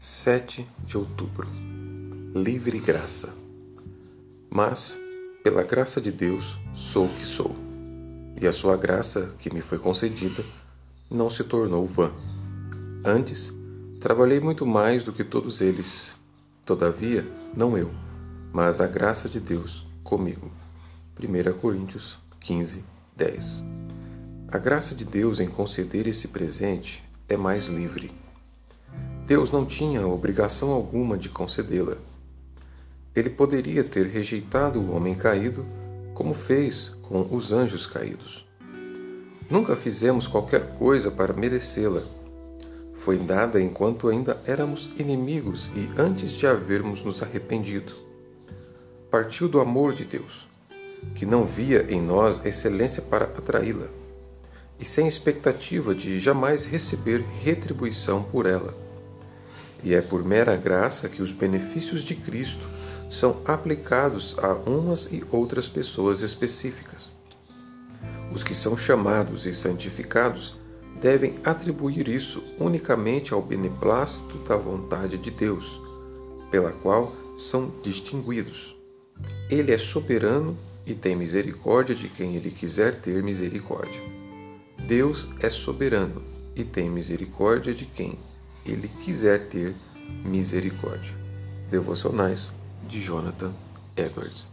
7 de outubro. Livre graça. Mas, pela graça de Deus, sou o que sou. E a sua graça, que me foi concedida, não se tornou vã. Antes, trabalhei muito mais do que todos eles. Todavia, não eu, mas a graça de Deus comigo. 1 Coríntios 15, 10. A graça de Deus em conceder esse presente é mais livre Deus não tinha obrigação alguma de concedê-la. Ele poderia ter rejeitado o homem caído, como fez com os anjos caídos. Nunca fizemos qualquer coisa para merecê-la. Foi dada enquanto ainda éramos inimigos e antes de havermos nos arrependido. Partiu do amor de Deus, que não via em nós excelência para atraí-la, e sem expectativa de jamais receber retribuição por ela e é por mera graça que os benefícios de Cristo são aplicados a umas e outras pessoas específicas. Os que são chamados e santificados devem atribuir isso unicamente ao beneplácito da vontade de Deus, pela qual são distinguidos. Ele é soberano e tem misericórdia de quem ele quiser ter misericórdia. Deus é soberano e tem misericórdia de quem ele quiser ter misericórdia. Devocionais de Jonathan Edwards.